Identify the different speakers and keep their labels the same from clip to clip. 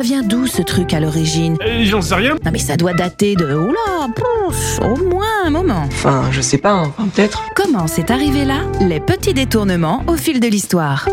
Speaker 1: Ça vient d'où ce truc à l'origine?
Speaker 2: Euh, J'en sais rien.
Speaker 1: Non mais ça doit dater de... Oula, pouf, au moins un moment.
Speaker 3: Enfin, je sais pas, hein. Enfin, peut-être.
Speaker 1: Comment c'est arrivé là? Les petits détournements au fil de l'histoire.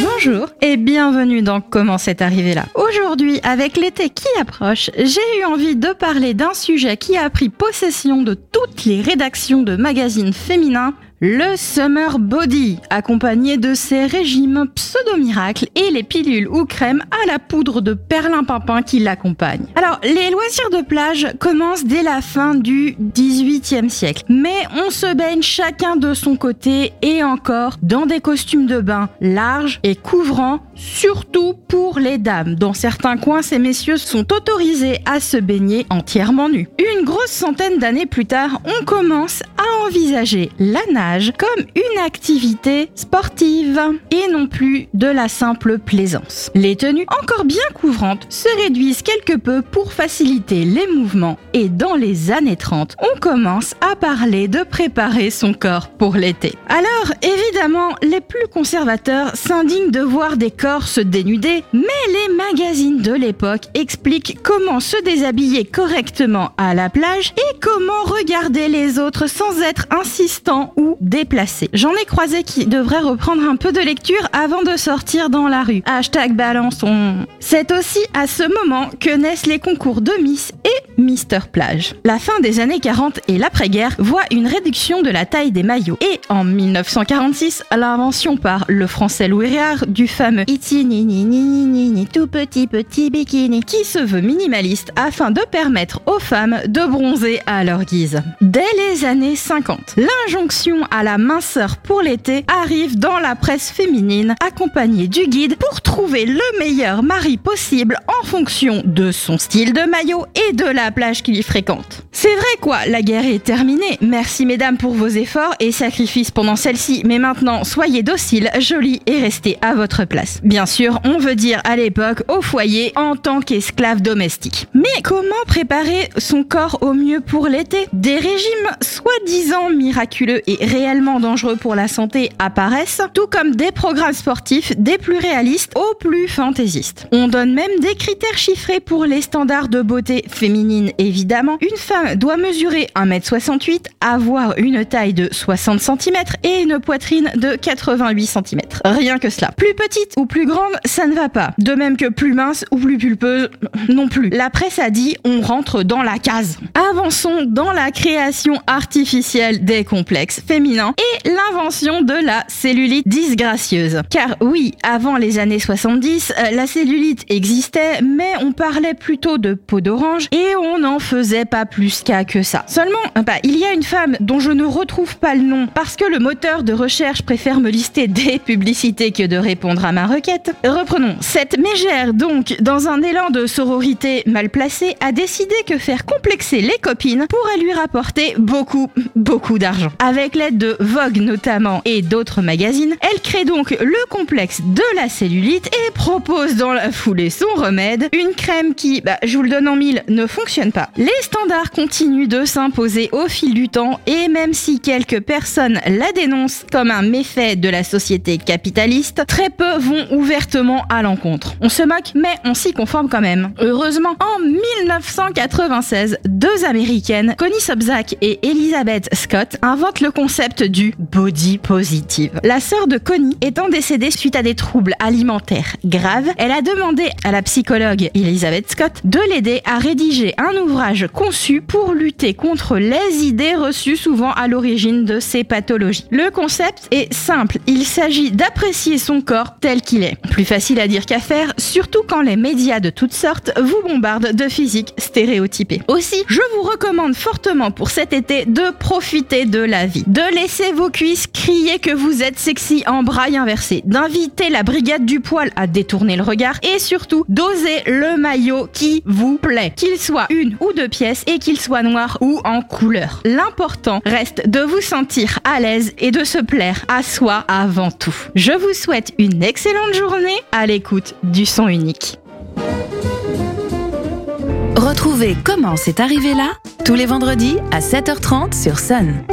Speaker 4: Bonjour et bienvenue dans Comment c'est arrivé là. Aujourd'hui, avec l'été qui approche, j'ai eu envie de parler d'un sujet qui a pris possession de toutes les rédactions de magazines féminins, le Summer Body, accompagné de ses régimes pseudo-miracles et les pilules ou crèmes à la poudre de perlimpinpin qui l'accompagnent. Alors, les loisirs de plage commencent dès la fin du 18e siècle, mais on se baigne chacun de son côté et encore dans des costumes de bain larges et couvrants, surtout pour les dames. Dans certains coins, ces messieurs sont autorisés à se baigner entièrement nus. Une grosse centaine d'années plus tard, on commence à envisager la nage comme une activité sportive et non plus de la simple plaisance. Les tenues encore bien couvrantes se réduisent quelque peu pour faciliter les mouvements et dans les années 30, on commence à parler de préparer son corps pour l'été. Alors, évidemment, les plus conservateurs s'indignent de voir des corps se dénuder, mais les magazines de l'époque expliquent comment se déshabiller correctement à la plage et comment regarder les autres sans être insistant ou déplacé. J'en ai croisé qui devraient reprendre un peu de lecture avant de sortir dans la rue. Hashtag balançon. C'est aussi à ce moment que naissent les concours de Miss et Mister Plage. La fin des années 40 et l'après-guerre voit une réduction de la taille des maillots. Et en 1946, l'invention par le français Louis Réard du fameux Tout petit petit bikini qui se veut minimaliste afin de permettre aux femmes de bronzer à leur guise. Dès les années 50, l'injonction à la minceur pour l'été arrive dans la presse féminine accompagnée du guide pour trouver le meilleur mari possible en fonction de son style de maillot et de la plage qu'il y fréquente. C'est vrai quoi, la guerre est terminée. Merci mesdames pour vos efforts et sacrifices pendant celle-ci, mais maintenant soyez dociles, jolis et restez à votre place. Bien sûr, on veut dire à l'époque au foyer en tant qu'esclave domestique. Mais comment préparer son corps au mieux pour l'été? Des régimes soi-disant miraculeux et réellement dangereux pour la santé apparaissent, tout comme des programmes sportifs des plus réalistes aux plus fantaisistes. On donne même des critères chiffrés pour les standards de beauté féminine évidemment. Une femme doit mesurer 1m68, avoir une taille de 60 cm et une poitrine de 88 cm. Rien que cela. Plus petite ou plus grande, ça ne va pas. De même que plus mince ou plus pulpeuse, non plus. La presse a dit on rentre dans la case. Avançons dans la création artificielle des complexes féminins et l'invention de la cellulite disgracieuse. Car oui, avant les années 70, euh, la cellulite existait, mais on parlait plutôt de peau d'orange et on n'en faisait pas plus qu'à que ça. Seulement, euh, bah, il y a une femme dont je ne retrouve pas le nom parce que le moteur de recherche préfère me lister des publicités que de répondre à ma requête. Reprenons. Cette mégère, donc, dans un élan de sororité mal placé, a décidé que faire complexer les copines pourrait lui rapporter beaucoup, beaucoup d'argent. Avec l'aide de Vogue notamment et d'autres magazines, elle crée donc le complexe de la cellulite et propose dans la foulée son remède, une crème qui, bah, je vous le donne en mille, ne fonctionne pas. Les standards continuent de s'imposer au fil du temps et même si quelques personnes la dénoncent comme un méfait de la société capitaliste, très peu vont ouvertement à l'encontre. On se moque, mais on s'y conforme quand même. Heureusement, en 1996, deux américaines, Connie Sobzak et Elizabeth Scott, inventent le concept du body positive. La sœur de Connie étant décédée suite à des troubles alimentaires graves, elle a demandé à la psychologue Elizabeth Scott de l'aider à rédiger un ouvrage conçu pour lutter contre les idées reçues souvent à l'origine de ces pathologies. Le concept est simple, il s'agit d'apprécier son corps tel qu'il est. Plus facile à dire qu'à faire, surtout quand les médias de toutes sortes vous bombardent de physique stéréotypée. Aussi, je vous recommande fortement pour cet été de profiter de la vie, de laisser vos cuisses crier que vous êtes sexy en braille inversée, d'inviter la brigade du poil à détourner le regard et surtout d'oser le maillot qui vous plaît, qu'il soit une ou deux pièces et qu'il soit noir ou en couleur. L'important reste de vous sentir à l'aise et de se plaire à soi avant tout. Je vous souhaite une excellente journée à l'écoute du son unique.
Speaker 1: Retrouvez Comment c'est arrivé là tous les vendredis à 7h30 sur Sun.